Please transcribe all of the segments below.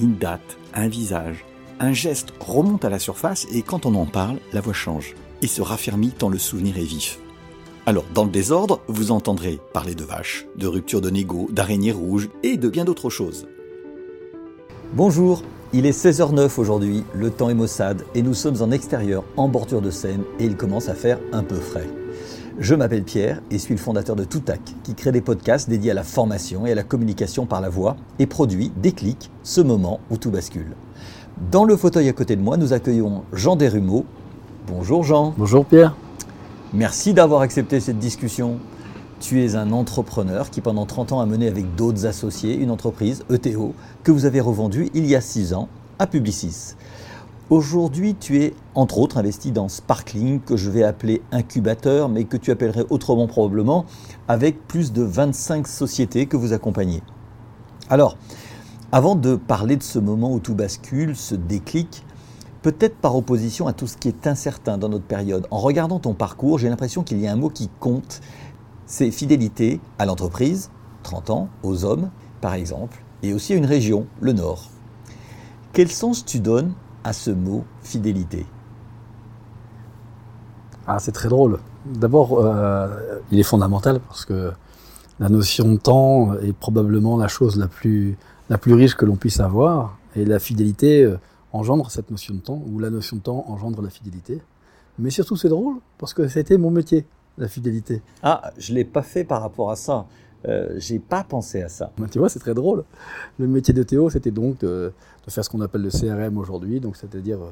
Une date, un visage, un geste remonte à la surface et quand on en parle, la voix change et se raffermit tant le souvenir est vif. Alors, dans le désordre, vous entendrez parler de vaches, de rupture de négo, d'araignées rouges et de bien d'autres choses. Bonjour, il est 16h09 aujourd'hui, le temps est maussade et nous sommes en extérieur, en bordure de Seine et il commence à faire un peu frais. Je m'appelle Pierre et suis le fondateur de Toutac, qui crée des podcasts dédiés à la formation et à la communication par la voix et produit Déclic, ce moment où tout bascule. Dans le fauteuil à côté de moi, nous accueillons Jean Desrumeaux. Bonjour Jean. Bonjour Pierre. Merci d'avoir accepté cette discussion. Tu es un entrepreneur qui pendant 30 ans a mené avec d'autres associés une entreprise, ETO, que vous avez revendue il y a 6 ans à Publicis. Aujourd'hui, tu es entre autres investi dans Sparkling, que je vais appeler incubateur, mais que tu appellerais autrement probablement, avec plus de 25 sociétés que vous accompagnez. Alors, avant de parler de ce moment où tout bascule, ce déclic, peut-être par opposition à tout ce qui est incertain dans notre période, en regardant ton parcours, j'ai l'impression qu'il y a un mot qui compte, c'est fidélité à l'entreprise, 30 ans, aux hommes, par exemple, et aussi à une région, le Nord. Quel sens tu donnes à ce mot fidélité ah, C'est très drôle. D'abord, euh, il est fondamental parce que la notion de temps est probablement la chose la plus, la plus riche que l'on puisse avoir. Et la fidélité euh, engendre cette notion de temps, ou la notion de temps engendre la fidélité. Mais surtout, c'est drôle parce que c'était mon métier la fidélité. Ah, je ne l'ai pas fait par rapport à ça. Euh, j'ai pas pensé à ça. tu vois, c'est très drôle. Le métier de Théo, c'était donc de, faire ce qu'on appelle le CRM aujourd'hui, donc c'est-à-dire euh,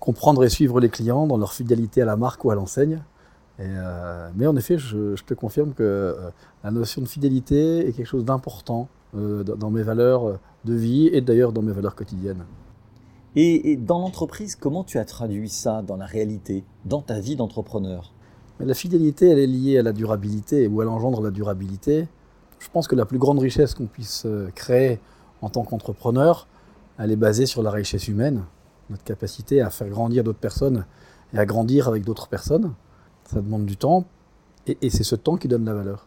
comprendre et suivre les clients dans leur fidélité à la marque ou à l'enseigne. Euh, mais en effet, je, te confirme que la notion de fidélité est quelque chose d'important dans mes valeurs de vie et d'ailleurs dans mes valeurs quotidiennes. et dans l'entreprise, comment tu as traduit ça dans la réalité, dans ta vie d'entrepreneur? Mais la fidélité, elle est liée à la durabilité, ou elle engendre la durabilité. Je pense que la plus grande richesse qu'on puisse euh, créer en tant qu'entrepreneur, elle est basée sur la richesse humaine, notre capacité à faire grandir d'autres personnes et à grandir avec d'autres personnes. Ça demande du temps, et, c'est ce temps qui donne la valeur.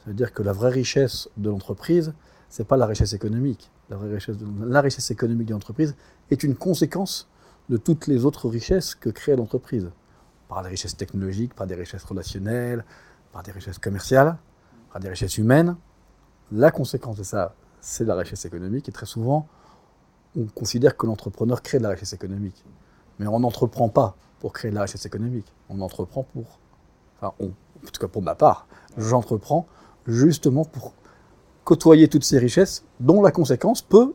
Ça veut dire que la vraie richesse de l'entreprise, c'est pas la richesse économique. La, vraie richesse, la richesse économique de l'entreprise est une conséquence de toutes les autres richesses que crée l'entreprise par des richesses technologiques, par des richesses relationnelles, par des richesses commerciales, par des richesses humaines. La conséquence de ça, c'est la richesse économique. Et très souvent, on considère que l'entrepreneur crée de la richesse économique. Mais on n'entreprend pas pour créer de la richesse économique. On entreprend pour. Enfin, en tout cas pour ma part, j'entreprends justement pour côtoyer toutes ces richesses dont la conséquence peut,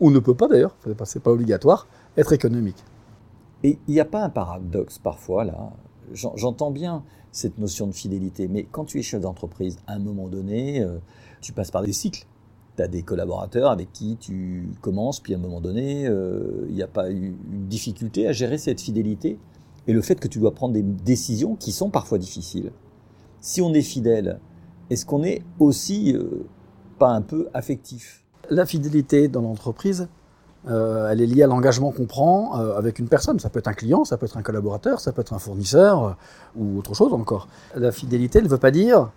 ou ne peut pas d'ailleurs, ce n'est pas obligatoire, être économique. Et il n'y a pas un paradoxe parfois là J'entends bien cette notion de fidélité, mais quand tu es chef d'entreprise, à un moment donné, euh, tu passes par des cycles. Tu as des collaborateurs avec qui tu commences, puis à un moment donné, euh, il n'y a pas eu une difficulté à gérer cette fidélité et le fait que tu dois prendre des décisions qui sont parfois difficiles. Si on est fidèle, est-ce qu'on est aussi euh, pas un peu affectif? La fidélité dans l'entreprise, euh, elle est liée à l'engagement qu'on prend euh, avec une personne. Ça peut être un client, ça peut être un collaborateur, ça peut être un fournisseur euh, ou autre chose encore. La fidélité ne veut pas dire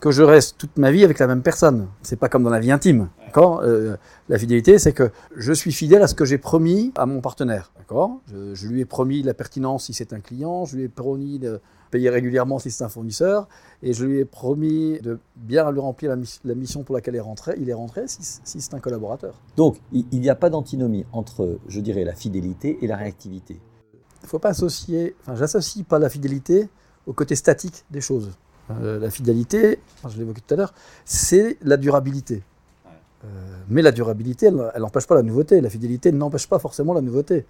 que je reste toute ma vie avec la même personne. C'est pas comme dans la vie intime. la fidélité, c'est que je suis fidèle à ce que j'ai promis à mon partenaire. D'accord? Je, je, lui ai promis la pertinence si c'est un client, je lui ai promis de, payer régulièrement si c'est un fournisseur, et je lui ai promis de bien lui remplir la, mission pour laquelle il est rentré, il est rentré si, c'est un collaborateur. Donc, il n'y a pas d'antinomie entre, je dirais, la fidélité et la réactivité. Il ne faut pas associer, enfin, j'associe pas la fidélité au côté statique des choses. Euh, la fidélité, je l'évoquais tout à l'heure, c'est la durabilité. Euh, mais la durabilité, elle n'empêche pas la nouveauté. La fidélité n'empêche pas forcément la nouveauté.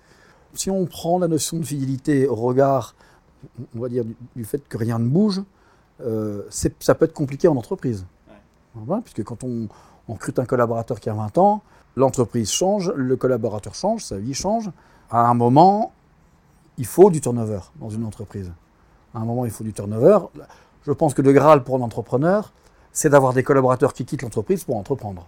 Si on prend la notion de fidélité au regard on va dire, du, fait que rien ne bouge, euh, ça peut être compliqué en entreprise. puisque quand on, recrute un collaborateur qui a 20 ans, l'entreprise change, le collaborateur change, sa vie change. À un moment, il faut du turnover dans une entreprise. À un moment, il faut du turnover. Je pense que le Graal pour l'entrepreneur, c'est d'avoir des collaborateurs qui quittent l'entreprise pour entreprendre.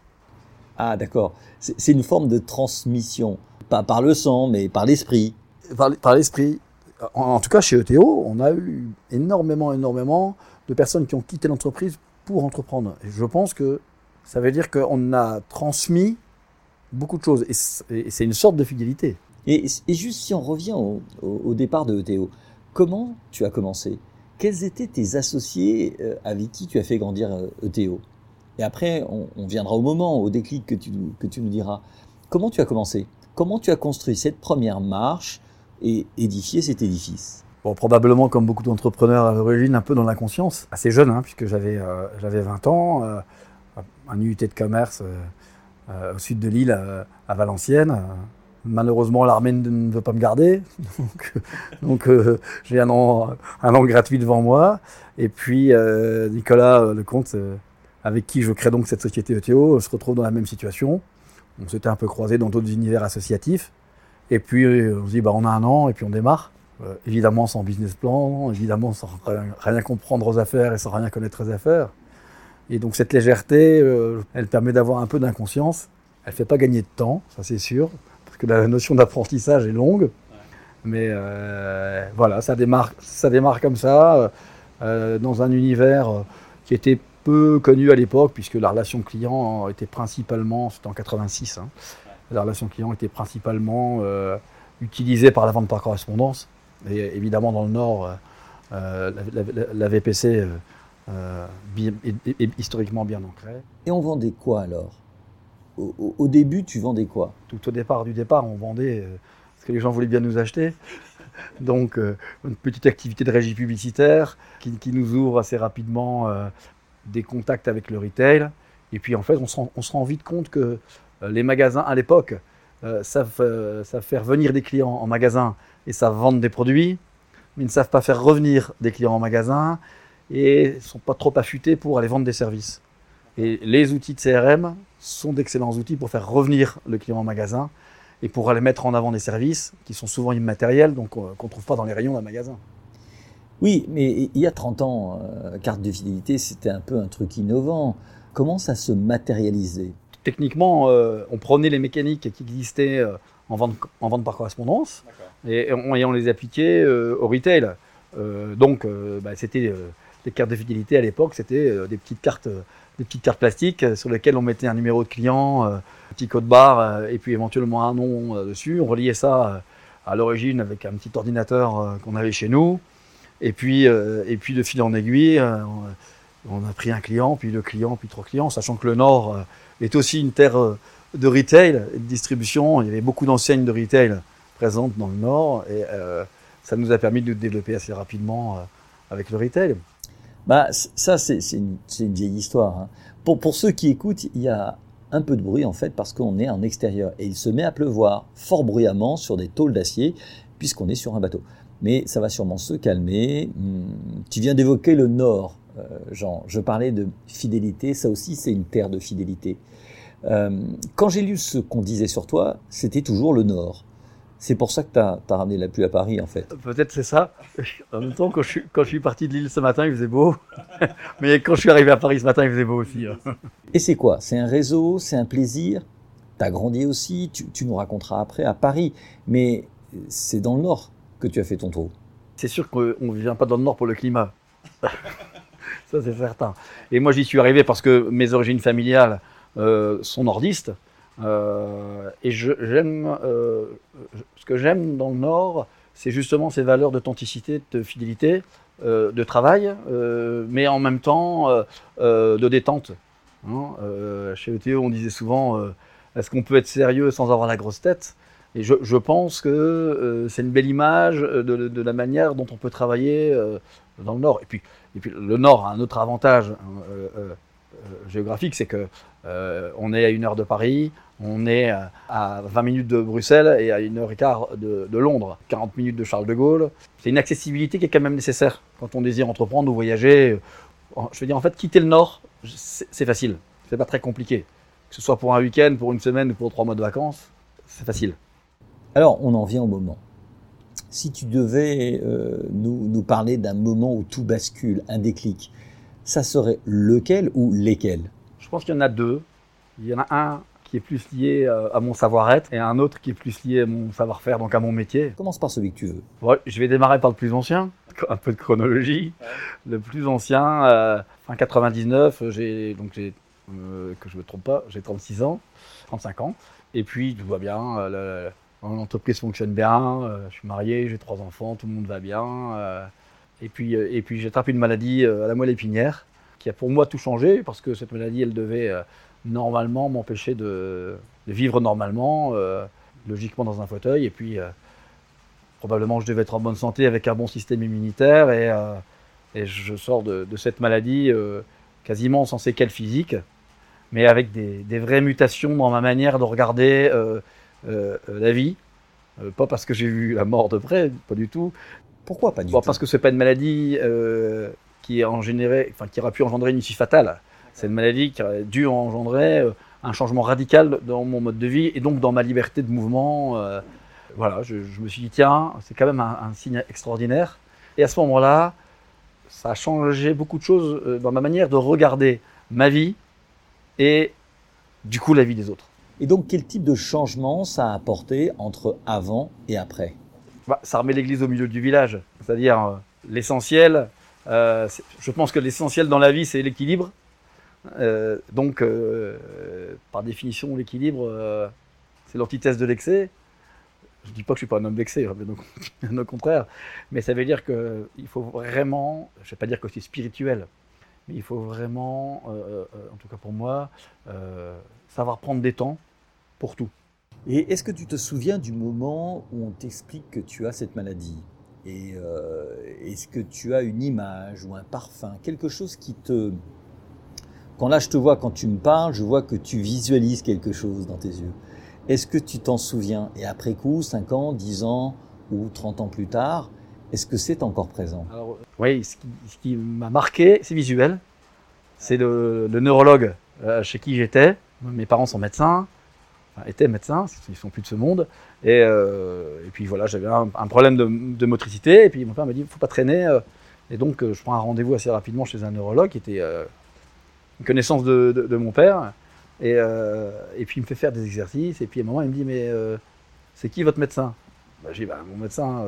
Ah, d'accord. C'est une forme de transmission. Pas par le sang, mais par l'esprit. Par, l'esprit. En, tout cas, chez ETO, on a eu énormément, énormément de personnes qui ont quitté l'entreprise pour entreprendre. Je pense que ça veut dire qu'on a transmis beaucoup de choses. Et c'est une sorte de fidélité. Et, juste si on revient au, départ de ETO, comment tu as commencé? Quels étaient tes associés euh, avec qui tu as fait grandir ETO euh, Et après, on, viendra au moment, au déclic que tu, que tu nous diras. Comment tu as commencé? Comment tu as construit cette première marche et édifié cet édifice Bon, probablement comme beaucoup d'entrepreneurs à l'origine, un peu dans l'inconscience. Assez jeune, hein, puisque j'avais euh, j'avais 20 ans, un UT de commerce au sud de l'île, à Valenciennes Malheureusement, l'armée ne veut pas me garder, donc, euh, j'ai un an, un an gratuit devant moi. Et puis euh, Nicolas euh, Lecomte, avec qui je crée donc cette société ETO, se retrouve dans la même situation. On s'était un peu croisé dans d'autres univers associatifs. Et puis on se dit, bah, on a un an et puis on démarre. évidemment sans business plan, évidemment sans rien, comprendre aux affaires et sans rien connaître aux affaires. Et donc cette légèreté, elle permet d'avoir un peu d'inconscience. Elle ne fait pas gagner de temps, ça c'est sûr que la notion d'apprentissage est longue. Mais euh, voilà, ça démarre, ça démarre comme ça, euh, dans un univers euh, qui était peu connu à l'époque, puisque la relation client était principalement, c'était en 86, hein, la relation client était principalement utilisée par la vente par correspondance. Et évidemment, dans le Nord, la, VPC est, historiquement bien ancrée. Et on vendait quoi alors? Au, début, tu vendais quoi? Tout au départ du départ, on vendait euh, parce que les gens voulaient bien nous acheter. Donc, euh, une petite activité de régie publicitaire qui, nous ouvre assez rapidement euh, des contacts avec le retail. Et puis, en fait, on se rend, vite compte que les magasins, à l'époque, savent, savent, faire venir des clients en magasin et savent vendre des produits, mais ne savent pas faire revenir des clients en magasin et ne sont pas trop affûtés pour aller vendre des services. Et les outils de CRM sont d'excellents outils pour faire revenir le client en magasin et pour aller mettre en avant des services qui sont souvent immatériels, donc euh, qu'on ne trouve pas dans les rayons d'un magasin. Oui, mais il y a 30 ans, euh, carte de fidélité, c'était un peu un truc innovant. Comment ça se matérialisait? Techniquement, euh, on prenait les mécaniques qui existaient en, vente, en vente par correspondance et on, les appliquait au retail. donc, bah, c'était les cartes de fidélité à l'époque, c'était des petites cartes des petites cartes plastiques euh, sur lesquelles on mettait un numéro de client, euh, un petit code barre euh, et puis éventuellement un nom dessus. On reliait ça à l'origine avec un petit ordinateur qu'on avait chez nous. Et puis, et puis de fil en aiguille, on a pris un client, puis deux clients, puis trois clients, sachant que le Nord est aussi une terre de retail et de distribution. Il y avait beaucoup d'enseignes de retail présentes dans le Nord et ça nous a permis de nous développer assez rapidement avec le retail. Bah, ça, c'est une, vieille histoire. Hein. Pour, pour ceux qui écoutent, il y a un peu de bruit en fait parce qu'on est en extérieur et il se met à pleuvoir fort bruyamment sur des tôles d'acier puisqu'on est sur un bateau. Mais ça va sûrement se calmer. Hmm, tu viens d'évoquer le Nord, euh, Jean. Je parlais de fidélité. Ça aussi, c'est une terre de fidélité. Euh, quand j'ai lu ce qu'on disait sur toi, c'était toujours le Nord. C'est pour ça que tu as, ramené la pluie à Paris, en fait. Peut-être c'est ça. En même temps, quand je, suis, quand je suis parti de Lille ce matin, il faisait beau. Mais quand je suis arrivé à Paris ce matin, il faisait beau aussi. Hein. Et c'est quoi? C'est un réseau C'est un plaisir? Tu as grandi aussi? Tu, nous raconteras après à Paris. Mais c'est dans le Nord que tu as fait ton tour. C'est sûr qu'on ne vient pas dans le Nord pour le climat. ça, c'est certain. Et moi, j'y suis arrivé parce que mes origines familiales euh, sont nordistes. Euh, et j'aime, euh, ce que j'aime dans le Nord, c'est justement ces valeurs d'authenticité, de fidélité, de travail, mais en même temps de détente. Hein. chez ETO, on disait souvent est-ce qu'on peut être sérieux sans avoir la grosse tête? Et je, pense que c'est une belle image de, la manière dont on peut travailler dans le Nord. Et puis, et puis le Nord a un autre avantage hein, géographique, c'est que on est à une heure de Paris, on est à 20 minutes de Bruxelles et à une heure et quart de, Londres, 40 minutes de Charles de Gaulle. C'est une accessibilité qui est quand même nécessaire quand on désire entreprendre ou voyager. Je veux dire, en fait, quitter le Nord, c'est facile. C'est pas très compliqué. que ce soit pour un week-end, pour une semaine ou pour trois mois de vacances, c'est facile. Alors, on en vient au moment. Si tu devais euh, nous, nous parler d'un moment où tout bascule, un déclic, ça serait lequel ou lesquels? Je pense qu'il y en a deux. Il y en a un qui est plus lié euh, à mon savoir-être et un autre qui est plus lié à mon savoir-faire, donc à mon métier. Commence par celui que tu veux. Je vais démarrer par le plus ancien, un peu de chronologie. Le plus ancien, euh, fin 99, j'ai donc j'ai euh, que je me trompe pas, j'ai 36 ans, 35 ans, et puis tout va bien, euh, le- l'entreprise fonctionne bien, euh, je suis marié, j'ai trois enfants, tout le monde va bien, euh, et puis euh, et puis j'ai attrapé une maladie à la moelle épinière qui a pour moi tout changé parce que cette maladie, elle devait normalement m'empêcher de, vivre normalement, logiquement dans un fauteuil, et puis probablement je devais être en bonne santé avec un bon système immunitaire et, je sors de, cette maladie quasiment sans séquelles physiques, mais avec des, vraies mutations dans ma manière de regarder euh, euh, la vie. Euh, pas parce que j'ai vu la mort de près, pas du tout. Pourquoi pas du Bon, tout parce que c'est pas une maladie euh, qui, a engénéré, enfin, qui aura pu engendrer une issue fatale. C'est une maladie qui aurait dû engendrer un changement radical dans mon mode de vie et donc dans ma liberté de mouvement. euh, voilà, je, je me suis dit, tiens, c'est quand même un, un signe extraordinaire. Et à ce moment-là, ça a changé beaucoup de choses dans ma manière de regarder ma vie et du coup la vie des autres. Et donc, quel type de changement ça a apporté entre avant et après? Bah, ça remet l'église au milieu du village. C'est-à-dire, euh, l'essentiel, euh, je pense que l'essentiel dans la vie, c'est l'équilibre. Euh, donc, par définition, l'équilibre, c'est l'antithèse de l'excès. Je dis pas que je suis pas un homme d'excès, hein, au- contraire. Mais ça veut dire qu'il faut vraiment, je vais pas dire que c'est spirituel, il faut vraiment, euh, euh, en tout cas pour moi, euh, savoir prendre des temps pour tout. Et est-ce que tu te souviens du moment où on t'explique que tu as cette maladie? Et euh, est-ce que tu as une image ou un parfum, quelque chose qui te... Quand là je te vois, quand tu me parles, je vois que tu visualises quelque chose dans tes yeux. Est-ce que tu t'en souviens? Et après coup, 5 ans, 10 ans ou 30 ans plus tard, est-ce que c'est encore présent? Alors, oui, ce qui, m'a marqué, c'est visuel. C'est le, neurologue euh, chez qui j'étais. Mes parents sont médecins, enfin, étaient médecins, ils sont plus de ce monde. Et, euh, puis voilà, j'avais un, problème de, motricité. Et puis mon père m'a dit, il faut pas traîner. euh. Et donc, je prends un rendez-vous assez rapidement chez un neurologue qui était une connaissance de, mon père. Et, puis, il me fait faire des exercices. Et puis, à un moment, il me dit, mais c'est qui votre médecin? Bah, J'ai dit, bah, mon médecin,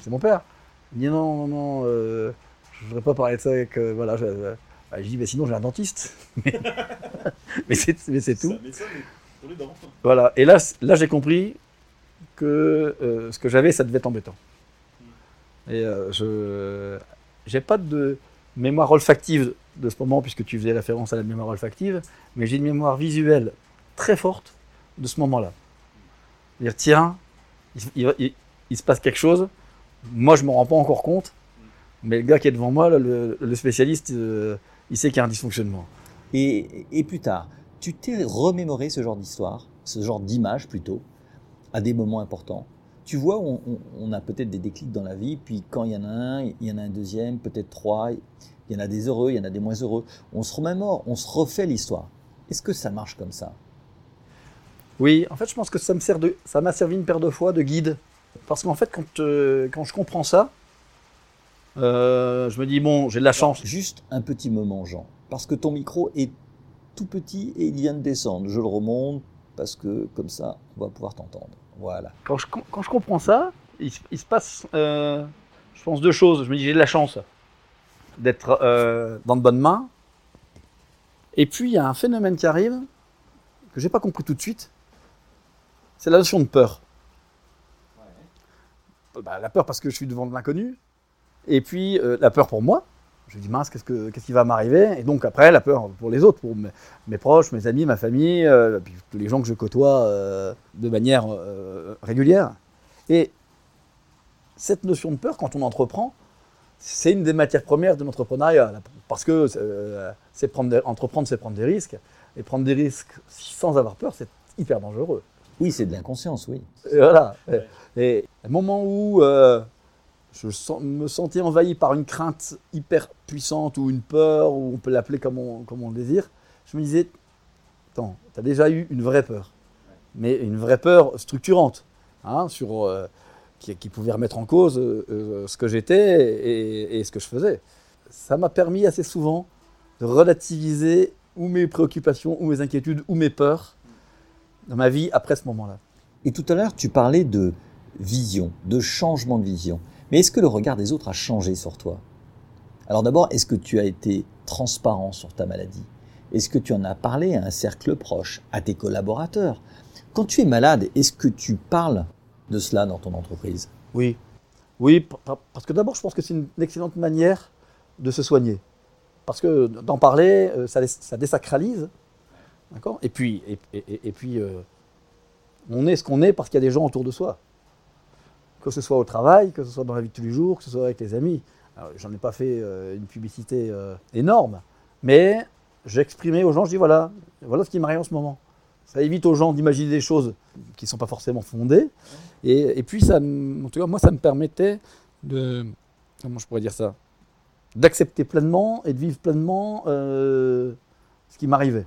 c'est mon père. Il dit, non, non, non, euh, je voudrais pas parler de ça avec. euh, voilà, je, euh, je dis, bah, sinon, j'ai un dentiste. mais mais c'est mais c'est tout. Voilà. Et là, là j'ai compris que euh, ce que j'avais, ça devait être embêtant. Et euh, je j'ai pas de mémoire olfactive de ce moment, puisque tu faisais référence à la mémoire olfactive, mais j'ai une mémoire visuelle très forte de ce moment-là. Dire, tiens, il, il- il- il se passe quelque chose, moi je ne me rends pas encore compte, mais le gars qui est devant moi, là, le, le spécialiste, euh, il sait qu'il y a un dysfonctionnement. Et, et plus tard, tu t'es remémoré ce genre d'histoire, ce genre d'image plutôt, à des moments importants. Tu vois, on, on- on a peut-être des déclics dans la vie, puis quand il y en a un, il y en a un deuxième, peut-être trois, il y en a des heureux, il y en a des moins heureux. On se remémore, on se refait l'histoire. Est-ce que ça marche comme ça? Oui, en fait, je pense que ça m'a servi une paire de fois de guide, parce qu'en fait, quand, euh, quand je comprends ça, euh, je me dis bon, j'ai de la chance. Juste un petit moment, Jean, parce que ton micro est tout petit et il vient de descendre. Je le remonte parce que comme ça, on va pouvoir t'entendre. Voilà. Quand je, com- quand je comprends ça, il, se- il se passe, euh, je pense deux choses. Je me dis j'ai de la chance d'être euh, dans de bonnes mains. Et puis il y a un phénomène qui arrive que j'ai pas compris tout de suite. C'est la notion de peur. Bah, la peur parce que je suis devant de l'inconnu. Et puis euh, la peur pour moi. Je me dis mince, qu'est-ce, que, qu'est-ce qui va m'arriver? Et donc après, la peur pour les autres, pour mes, mes proches, mes amis, ma famille, euh, puis tous les gens que je côtoie euh, de manière euh, régulière. Et cette notion de peur, quand on entreprend, c'est une des matières premières de l'entrepreneuriat. Parce que euh, c'est prendre des- entreprendre, c'est prendre des risques. Et prendre des risques sans avoir peur, c'est hyper dangereux. Oui, c'est de l'inconscience, oui. Et voilà. Et au moment où euh, je me sentais envahi par une crainte hyper puissante ou une peur, ou on peut l'appeler comme on, le désire, je me disais, attends, tu as déjà eu une vraie peur, mais une vraie peur structurante, hein, sur, euh, qui, pouvait remettre en cause euh, ce que j'étais et ce que je faisais. Ça m'a permis assez souvent de relativiser ou mes préoccupations, ou mes inquiétudes, ou mes peurs dans ma vie après ce moment-là. Et tout à l'heure, tu parlais de vision, de changement de vision. Mais est-ce que le regard des autres a changé sur toi? Alors d'abord, est-ce que tu as été transparent sur ta maladie? Est-ce que tu en as parlé à un cercle proche, à tes collaborateurs? Quand tu es malade, est-ce que tu parles de cela dans ton entreprise? Oui, oui, parce que d'abord, je pense que c'est une excellente manière de se soigner. Parce que d'en parler, euh, ça, désacralise. D'accord? Et puis, et puis euh, on est ce qu'on est parce qu'il y a des gens autour de soi. Que ce soit au travail, que ce soit dans la vie de tous les jours, que ce soit avec les amis. J'en ai pas fait euh, une publicité euh, énorme, mais j'ai exprimé aux gens, je dis voilà, voilà ce qui m'arrive en ce moment. Ça évite aux gens d'imaginer des choses qui ne sont pas forcément fondées. Et, et, puis, ça, en tout cas, moi, ça me permettait de. Comment je pourrais dire ça D'accepter pleinement et de vivre pleinement euh, ce qui m'arrivait.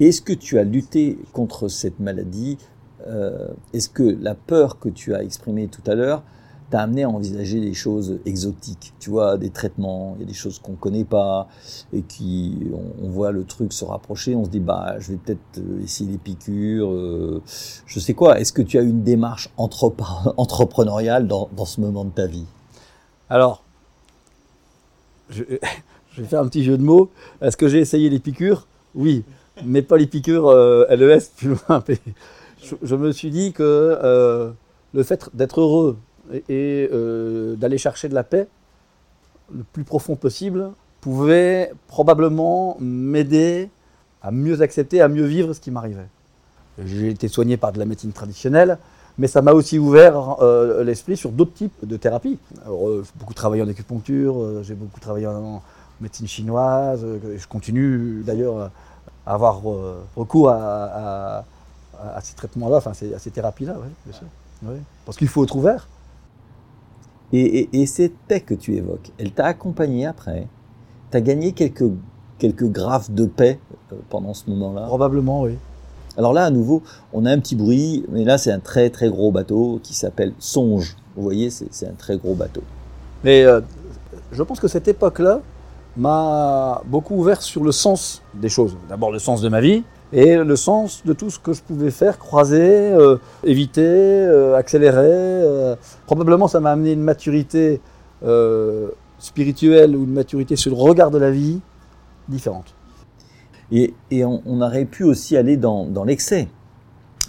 Est-ce que tu as lutté contre cette maladie euh, Est-ce que la peur que tu as exprimée tout à l'heure t'a amené à envisager des choses exotiques? Tu vois, des traitements, il y a des choses qu'on ne connaît pas et qui, on, voit le truc se rapprocher, on se dit, bah, je vais peut-être essayer des piqûres, euh, je sais quoi. Est-ce que tu as une démarche entrepreneuriale dans, ce moment de ta vie? Alors, je, vais faire un petit jeu de mots. Est-ce que j'ai essayé les piqûres? Oui mais pas les piqûres euh, LES plus loin. Je, me suis dit que euh, le fait d'être heureux et, euh, d'aller chercher de la paix le plus profond possible pouvait probablement m'aider à mieux accepter, à mieux vivre ce qui m'arrivait. J'ai été soigné par de la médecine traditionnelle, mais ça m'a aussi ouvert euh, l'esprit sur d'autres types de thérapies. J'ai beaucoup travaillé en acupuncture, j'ai beaucoup travaillé en médecine chinoise, je continue d'ailleurs avoir euh, recours à, à, à ces traitements-là, enfin à ces thérapies-là, oui, bien sûr. Oui. Parce qu'il faut être ouvert. Et, et, paix que tu évoques, elle t'a accompagné après? Tu as gagné quelques, quelques graphes de paix euh, pendant ce moment-là? Probablement, oui. Alors là, à nouveau, on a un petit bruit, mais là, c'est un très très gros bateau qui s'appelle Songe. Vous voyez, c'est un très gros bateau. Mais euh, je pense que cette époque-là, m'a beaucoup ouvert sur le sens des choses. D'abord le sens de ma vie et le sens de tout ce que je pouvais faire, croiser, euh, éviter, euh, accélérer. Euh. Probablement ça m'a amené une maturité spirituelle ou une maturité sur le regard de la vie différente. Et, on, aurait pu aussi aller dans, l'excès.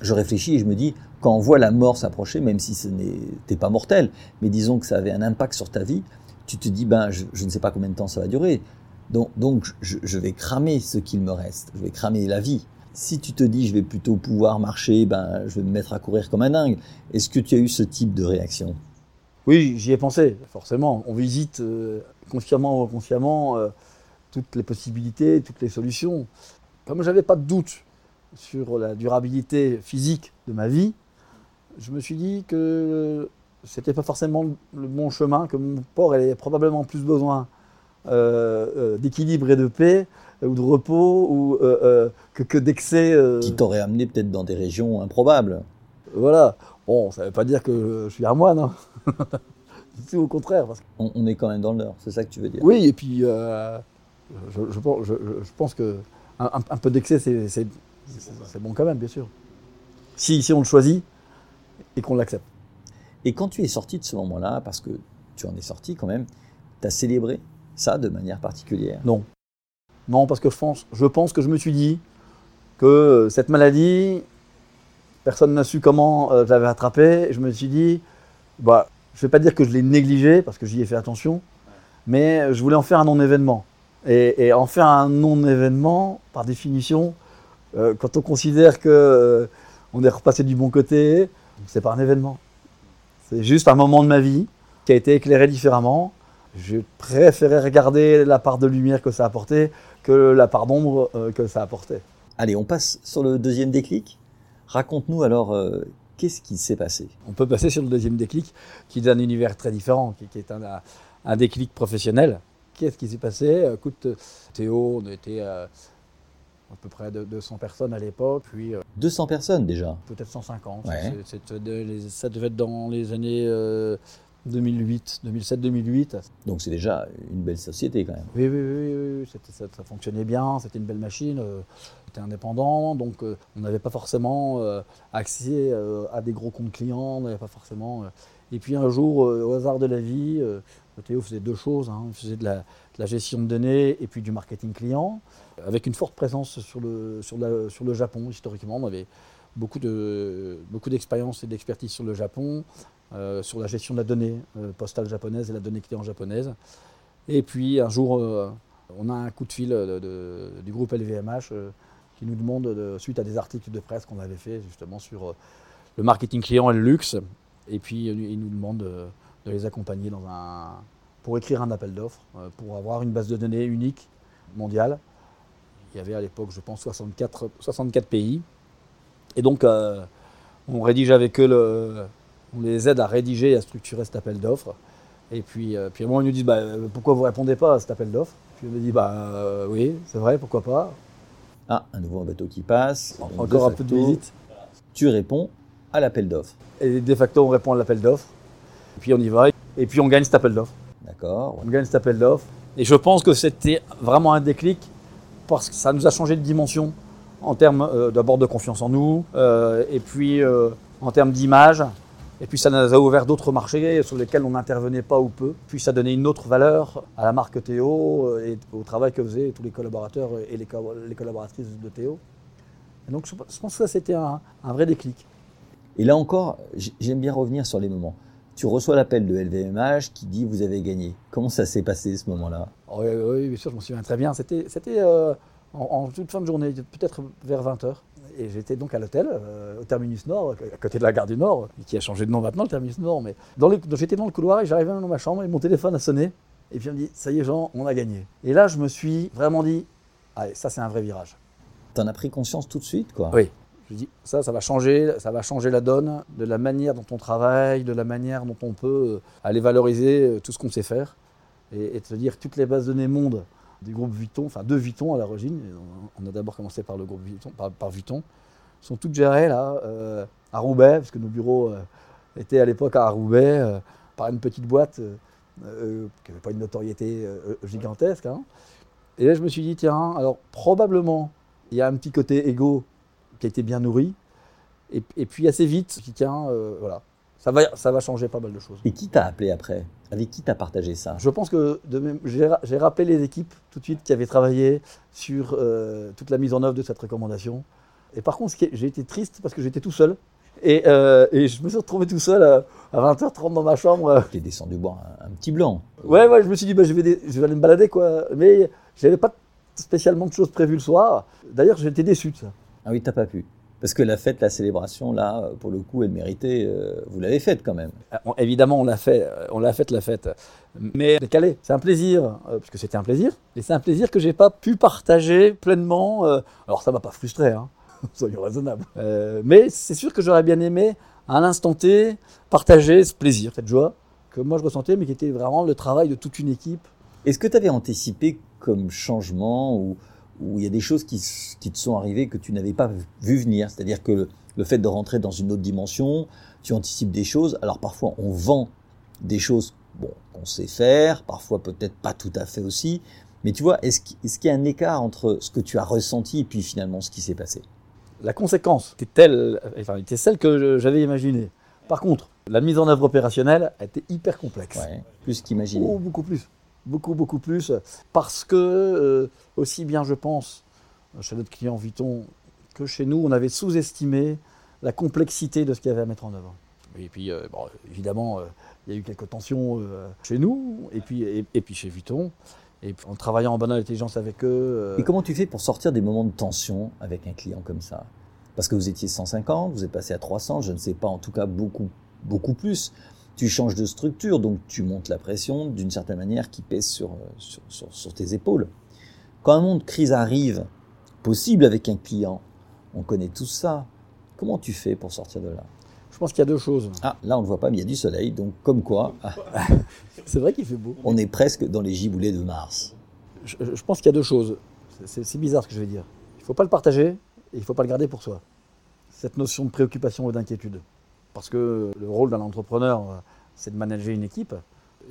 Je réfléchis et je me dis, quand on voit la mort s'approcher, même si ce n'était pas mortel, mais disons que ça avait un impact sur ta vie, tu te dis, ben, je, ne sais pas combien de temps ça va durer. Donc, je, vais cramer ce qu'il me reste. Je vais cramer la vie. Si tu te dis, je vais plutôt pouvoir marcher, ben, je vais me mettre à courir comme un dingue. Est-ce que tu as eu ce type de réaction? Oui, j'y ai pensé, forcément. On visite euh, consciemment ou inconsciemment euh, toutes les possibilités, toutes les solutions. Comme je n'avais pas de doute sur la durabilité physique de ma vie, je me suis dit que c'était pas forcément le bon chemin, que mon corps avait probablement plus besoin euh, d'équilibre et de paix, ou de repos, ou, euh, que, que d'excès. euh. Qui t'aurait amené peut-être dans des régions improbables. Voilà. Bon, ça ne veut pas dire que je suis un moine, hein. tout au contraire. Parce que... on, on, est quand même dans l'heure, c'est ça que tu veux dire? Oui, et puis je, je, je, je, pense que un, un peu d'excès, c'est bon quand même, bien sûr. Si, si on le choisit et qu'on l'accepte. Et quand tu es sorti de ce moment-là, parce que tu en es sorti quand même, tu as célébré ça de manière particulière? Non. Non, parce que je pense, je pense que je me suis dit que cette maladie, personne n'a su comment euh, je l'avais attrapée. Je me suis dit, bah, je ne vais pas dire que je l'ai négligée, parce que j'y ai fait attention, mais je voulais en faire un non-événement. Et, et, en faire un non-événement, par définition, euh, quand on considère que euh, on est repassé du bon côté, c'est pas un événement. C'est juste un moment de ma vie qui a été éclairé différemment. Je préférais regarder la part de lumière que ça apportait que la part d'ombre euh, que ça apportait. Allez, on passe sur le deuxième déclic. Raconte-nous alors, euh, qu'est-ce qui s'est passé? On peut passer sur le deuxième déclic, qui est un univers très différent, qui, est un, un, déclic professionnel. Qu'est-ce qui s'est passé? Écoute, Théo, on était euh, à peu près de 200 personnes à l'époque, puis 200 personnes déjà? peut-être 150. Ouais. C'est- c'est de- les- ça devait être dans les années 2008, 2007-2008. Donc c'est déjà une belle société quand même. Oui, oui, oui, oui, ça, ça fonctionnait bien, c'était une belle machine, euh, c'était indépendant, donc euh, on n'avait pas forcément euh, accès à des gros comptes clients, on n'avait pas forcément. Et puis un jour, au hasard de la vie, Théo faisait deux choses, hein. il faisait de la, de la gestion de données et puis du marketing client, avec une forte présence sur le, sur la- sur le Japon. Historiquement, on avait beaucoup de beaucoup d'expérience et d'expertise sur le Japon, euh, sur la gestion de la donnée euh, postale japonaise et la donnée client japonaise. Et puis un jour, euh, on a un coup de fil du groupe LVMH qui nous demande, de- suite à des articles de presse qu'on avait fait justement sur le marketing client et le luxe, et puis il nous demande de, les accompagner dans un, pour écrire un appel d'offres, pour avoir une base de données unique mondiale. Il y avait à l'époque, je pense, 64, 64 pays. Et donc, on rédige avec eux, le- on les aide à rédiger et à structurer cet appel d'offres. Et puis, euh, puis à un moment, ils nous disent bah, euh, Pourquoi vous ne répondez pas à cet appel d'offres? Puis on me dit bah, euh, Oui, c'est vrai, pourquoi pas? Ah, un nouveau bateau qui passe. Encore un peu de visite. Tu réponds à l'appel d'offres. Et de facto, on répond à l'appel d'offres. Et puis on y va. Et puis on gagne cet appel d'offres. D'accord. On gagne cet appel d'offres. Et je pense que c'était vraiment un déclic parce que ça nous a changé de dimension en termes euh, d'abord de confiance en nous, et puis en termes d'image. Et puis ça nous a ouvert d'autres marchés sur lesquels on n'intervenait pas ou peu. Puis ça donnait une autre valeur à la marque Théo euh, et au travail que faisaient tous les collaborateurs et les, co- les collaboratrices de Théo. Et donc je, pense que ça c'était un, un vrai déclic. Et là encore, j'aime bien revenir sur les moments. Tu reçois l'appel de LVMH qui dit vous avez gagné. Comment ça s'est passé ce moment-là? Oui, oui, bien sûr, je m'en souviens très bien. C'était, c'était euh, en, en toute fin de journée, peut-être vers 20h. Et j'étais donc à l'hôtel, euh, au terminus nord, à côté de la gare du Nord, qui a changé de nom maintenant, le terminus nord. Mais dans les- j'étais dans le couloir et j'arrivais dans ma chambre et mon téléphone a sonné. Et puis on me dit, ça y est Jean, on a gagné. Et là, je me suis vraiment dit, allez, ça c'est un vrai virage. T'en as pris conscience tout de suite, quoi. Oui. Je me dis, ça, ça va changer, ça va changer la donne, de la manière dont on travaille, de la manière dont on peut euh, aller valoriser euh, tout ce qu'on sait faire. Et, et de se dire, toutes les bases de données monde du groupe Vuitton, enfin de Vuitton à l'origine, on- a d'abord commencé par le groupe Vuitton, par, Vuitton, sont toutes gérées là, euh, à Roubaix, parce que nos bureaux euh, étaient à l'époque à Roubaix, euh, par une petite boîte qui n'avait pas une notoriété gigantesque. hein. Et là, je me suis dit, tiens, alors probablement, il y a un petit côté égo qui a été bien nourri. Et, puis assez vite, tiens, euh, voilà, ça va, ça va changer pas mal de choses. Et qui t'a appelé après? Avec qui t'as partagé ça? Je pense que de même- j'ai ra- j'ai rappelé les équipes tout de suite qui avaient travaillé sur euh, toute la mise en œuvre de cette recommandation. Et par contre, j'ai été triste parce que j'étais tout seul. Et, euh, et je me suis retrouvé tout seul à, à 20h30 dans ma chambre. T'es descendu boire un, un petit blanc. Ouais, ouais, je me suis dit, bah, je, vais dé- je vais aller me balader, quoi. Mais j'avais pas spécialement de choses prévues le soir. D'ailleurs, j'étais déçu de ça. Ah oui, t'as pas pu. Parce que la fête, la célébration, là, pour le coup, elle méritait. euh, vous l'avez faite quand même. Euh, on- évidemment, on l'a fait, euh, on l'a fait la fête, mais décalé. C'est un plaisir, euh, parce que c'était un plaisir, et c'est un plaisir que j'ai pas pu partager pleinement. euh, alors ça m'a pas frustré, hein, soyons raisonnables. Mais c'est sûr que j'aurais bien aimé, à l'instant T, partager ce plaisir, cette joie que moi je ressentais, mais qui était vraiment le travail de toute une équipe. Est-ce que tu avais anticipé comme changement ou ou il y a des choses qui, te sont arrivées que tu n'avais pas vu venir C'est-à-dire que le, le fait de rentrer dans une autre dimension, tu anticipes des choses. Alors parfois, on vend des choses bon, qu'on sait faire, parfois peut-être pas tout à fait aussi. Mais tu vois, est-ce qu'il y a un écart entre ce que tu as ressenti et puis finalement ce qui s'est passé? La conséquence était telle, enfin, était celle que j'avais imaginée. Par contre, la mise en œuvre opérationnelle a été hyper complexe. ouais, Plus qu'imaginé. Oh, beaucoup plus. Beaucoup, beaucoup plus. Parce que, euh, aussi bien je pense, chez notre client Vuitton, que chez nous, on avait sous-estimé la complexité de ce qu'il y avait à mettre en œuvre. Et puis, euh, évidemment, euh, il y a eu quelques tensions chez nous, et puis, et, puis chez Vuitton. Et en travaillant en bonne intelligence avec eux. Et comment tu fais pour sortir des moments de tension avec un client comme ça? Parce que vous étiez 150, vous êtes passé à 300, je ne sais pas, en tout cas beaucoup, beaucoup plus. Tu changes de structure, donc tu montes la pression d'une certaine manière qui pèse sur, euh, sur, sur, sur tes épaules. Quand un moment de crise arrive, possible avec un client, on connaît tout ça. Comment tu fais pour sortir de là? Je pense qu'il y a deux choses. Ah, là on ne voit pas, mais il y a du soleil, donc comme quoi, C'est vrai qu'il fait beau. on est presque dans les giboulées de Mars. Je, je pense qu'il y a deux choses. C'est- bizarre ce que je vais dire. Il faut pas le partager et il faut pas le garder pour soi. Cette notion de préoccupation et d'inquiétude. Parce que le rôle d'un entrepreneur, euh, c'est de manager une équipe.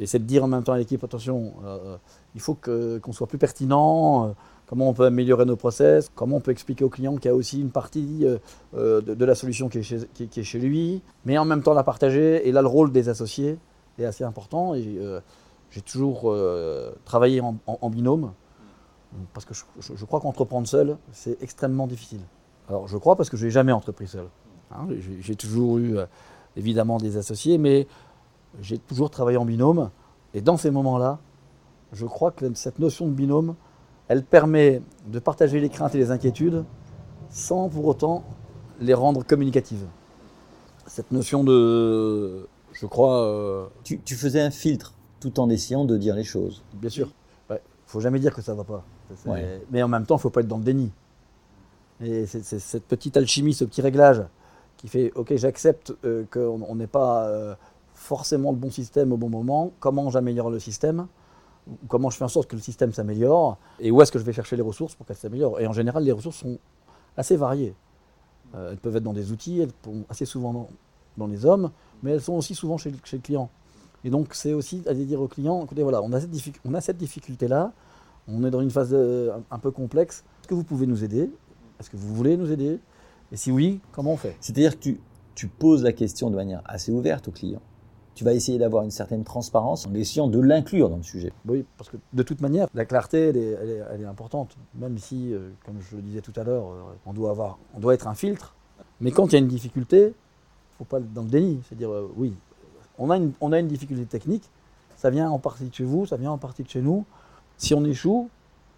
Et c'est de dire en même temps à l'équipe, attention, euh, il faut qu'on soit plus pertinent, euh, comment on peut améliorer nos process, comment on peut expliquer au client qu'il y a aussi une partie de, la solution qui est, chez, lui, mais en même temps la partager. Et là, le rôle des associés est assez important. Et j'ai toujours travaillé en, binôme, parce que je crois qu'entreprendre seul, c'est extrêmement difficile. Alors je crois parce que je n'ai jamais entrepris seul. Hein, j'ai toujours eu évidemment des associés, mais j'ai toujours travaillé en binôme. Et dans ces moments-là, je crois que cette notion de binôme, elle permet de partager les craintes et les inquiétudes sans pour autant les rendre communicatives. Cette notion de, je crois... Euh... Tu, tu, faisais un filtre tout en essayant de dire les choses. Bien sûr. Il ouais, ne faut jamais dire que ça ne va pas. Ouais. Mais en même temps, il ne faut pas être dans le déni. Et c'est cette petite alchimie, ce petit réglage qui fait, ok, j'accepte euh, qu'on n'ait pas euh, forcément le bon système au bon moment, comment j'améliore le système, comment je fais en sorte que le système s'améliore, et où est-ce que je vais chercher les ressources pour qu'elles s'améliorent. Et en général, les ressources sont assez variées. Euh, elles peuvent être dans des outils, elles sont assez souvent dans, dans, les hommes, mais elles sont aussi souvent chez, le client. Et donc, c'est aussi à dire au client, écoutez, voilà, on a cette, difficulté-là, on est dans une phase un peu complexe, est-ce que vous pouvez nous aider? Est-ce que vous voulez nous aider? Et si oui, comment on fait? C'est-à-dire que tu, tu poses la question de manière assez ouverte au client tu vas essayer d'avoir une certaine transparence en essayant de l'inclure dans le sujet. Oui, parce que de toute manière, la clarté, elle est, elle est, elle est importante. Même si, euh, comme je le disais tout à l'heure, euh, on, doit avoir, on doit être un filtre. Mais quand il y a une difficulté, il ne faut pas être dans le déni. C'est-à-dire, euh, oui, on a, une, on a une difficulté technique, ça vient en partie de chez vous, ça vient en partie de chez nous. Si on échoue,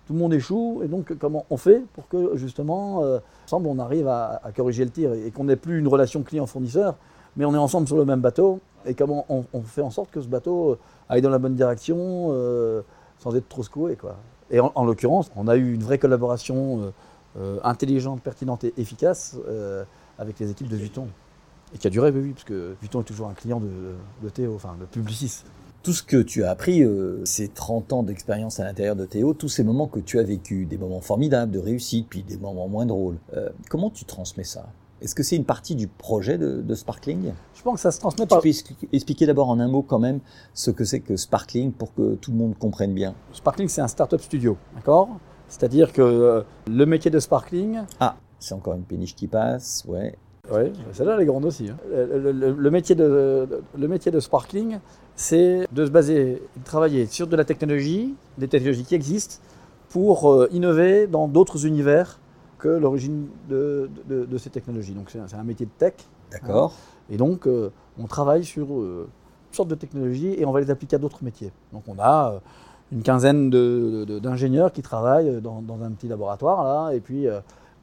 tout le monde échoue. Et donc, comment on fait pour que, justement, euh, ensemble, on arrive à, corriger le tir et, qu'on n'ait plus une relation client-fournisseur, mais on est ensemble sur le même bateau et comment on, fait en sorte que ce bateau euh, aille dans la bonne direction euh, sans être trop secoué. Quoi. Et en, en l'occurrence, on a eu une vraie collaboration intelligente, pertinente et efficace avec les équipes de Vuitton. Et qui a duré, oui, parce que Vuitton est toujours un client de, de Théo, enfin de Publicis. Tout ce que tu as appris, euh, ces 30 ans d'expérience à l'intérieur de Théo, tous ces moments que tu as vécu, des moments formidables, de réussite, puis des moments moins drôles, comment tu transmets ça? Est-ce que c'est une partie du projet de, de, Sparkling? Je pense que ça se transmet par... Tu peux expliquer d'abord en un mot quand même ce que c'est que Sparkling pour que tout le monde comprenne bien? Sparkling, c'est un startup studio, d'accord? C'est-à-dire que euh, le métier de Sparkling... Ah, c'est encore une péniche qui passe, ouais. Oui, celle-là, elle est grande aussi. Hein. Le, le, le, métier de, le métier de Sparkling, c'est de se baser, de travailler sur de la technologie, des technologies qui existent, pour euh, innover dans d'autres univers que l'origine de, de, de, ces technologies. Donc c'est un, un, métier de tech. D'accord. Hein, et donc euh, on travaille sur euh, toutes sortes de technologies et on va les appliquer à d'autres métiers. Donc on a une quinzaine d'ingénieurs qui travaillent dans, dans, un petit laboratoire là, et puis,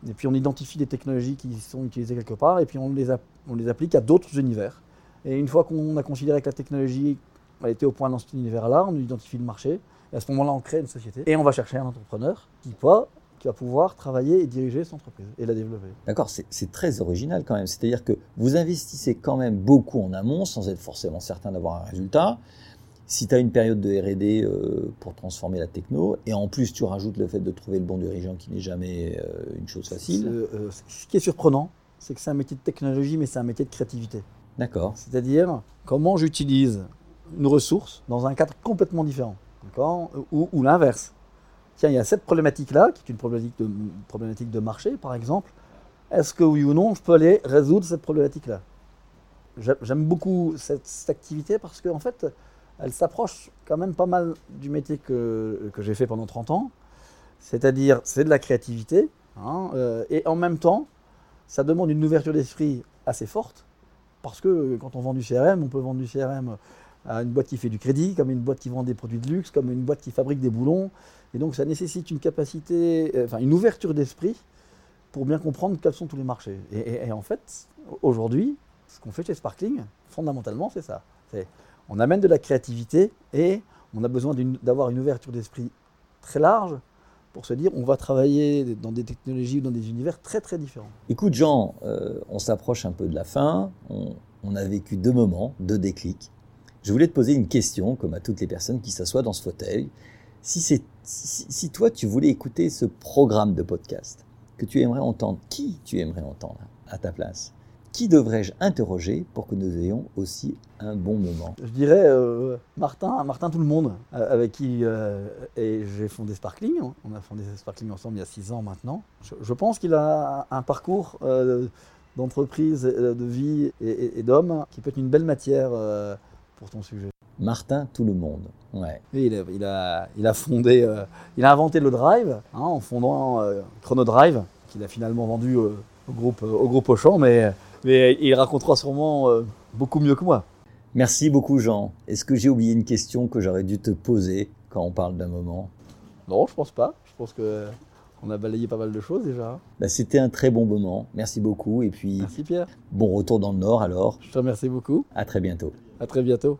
et puis on identifie des technologies qui sont utilisées quelque part et puis on les, on les applique à d'autres univers. Et une fois qu'on a considéré que la technologie était au point dans cet univers-là, on identifie le marché. Et à ce moment-là, on crée une société et on va chercher un entrepreneur qui, pas, qui va pouvoir travailler et diriger cette entreprise et la développer. D'accord, c'est très original quand même. C'est-à-dire que vous investissez quand même beaucoup en amont sans être forcément certain d'avoir un résultat. Si tu as une période de RD euh, pour transformer la techno, et en plus tu rajoutes le fait de trouver le bon dirigeant qui n'est jamais euh, une chose facile. Euh, ce qui est surprenant, c'est que c'est un métier de technologie, mais c'est un métier de créativité. D'accord. C'est-à-dire comment j'utilise une ressource dans un cadre complètement différent. D'accord? Ou, ou l'inverse tiens, il y a cette problématique-là, qui est une problématique de, problématique de marché, par exemple. Est-ce que oui ou non, je peux aller résoudre cette problématique-là? J'aime beaucoup cette, cette, activité parce qu'en en fait, elle s'approche quand même pas mal du métier que, j'ai fait pendant 30 ans. C'est-à-dire, c'est de la créativité. Hein, euh, et en même temps, ça demande une ouverture d'esprit assez forte. Parce que quand on vend du CRM, on peut vendre du CRM à une boîte qui fait du crédit, comme une boîte qui vend des produits de luxe, comme une boîte qui fabrique des boulons. Et donc ça nécessite une capacité, euh, enfin une ouverture d'esprit pour bien comprendre quels sont tous les marchés. Et en fait, aujourd'hui, ce qu'on fait chez Sparkling, fondamentalement, c'est ça. On amène de la créativité et on a besoin d'avoir une, ouverture d'esprit très large pour se dire on va travailler dans des technologies ou dans des univers très très différents. Écoute Jean, euh, on s'approche un peu de la fin, on, a vécu deux moments, deux déclics. Je voulais te poser une question, comme à toutes les personnes qui s'assoient dans ce fauteuil. Si toi tu voulais écouter ce programme de podcast, que tu aimerais entendre Qui tu aimerais entendre à ta place? Qui devrais-je interroger pour que nous ayons aussi un bon moment? Je dirais euh, Martin, Martin tout le monde, euh, avec qui euh, j'ai fondé Sparkling. On a fondé Sparkling ensemble il y a six ans maintenant. Je, je pense qu'il a un parcours d'entreprise, de vie et, et- et d'homme qui peut être une belle matière pour ton sujet. Martin, tout le monde. Ouais. Oui, il, a, il, a, il a fondé, euh, il a inventé le drive hein, en fondant euh, Chrono Drive, qu'il a finalement vendu euh, au groupe, au groupe Auchan, mais, mais il racontera sûrement euh, beaucoup mieux que moi. Merci beaucoup Jean. Est-ce que j'ai oublié une question que j'aurais dû te poser quand on parle d'un moment? Non, je pense pas. Je pense que on a balayé pas mal de choses déjà. Bah, C'était un très bon moment. Merci beaucoup. Et puis, Merci Pierre. bon retour dans le Nord alors. Je te remercie beaucoup. À très bientôt. À très bientôt.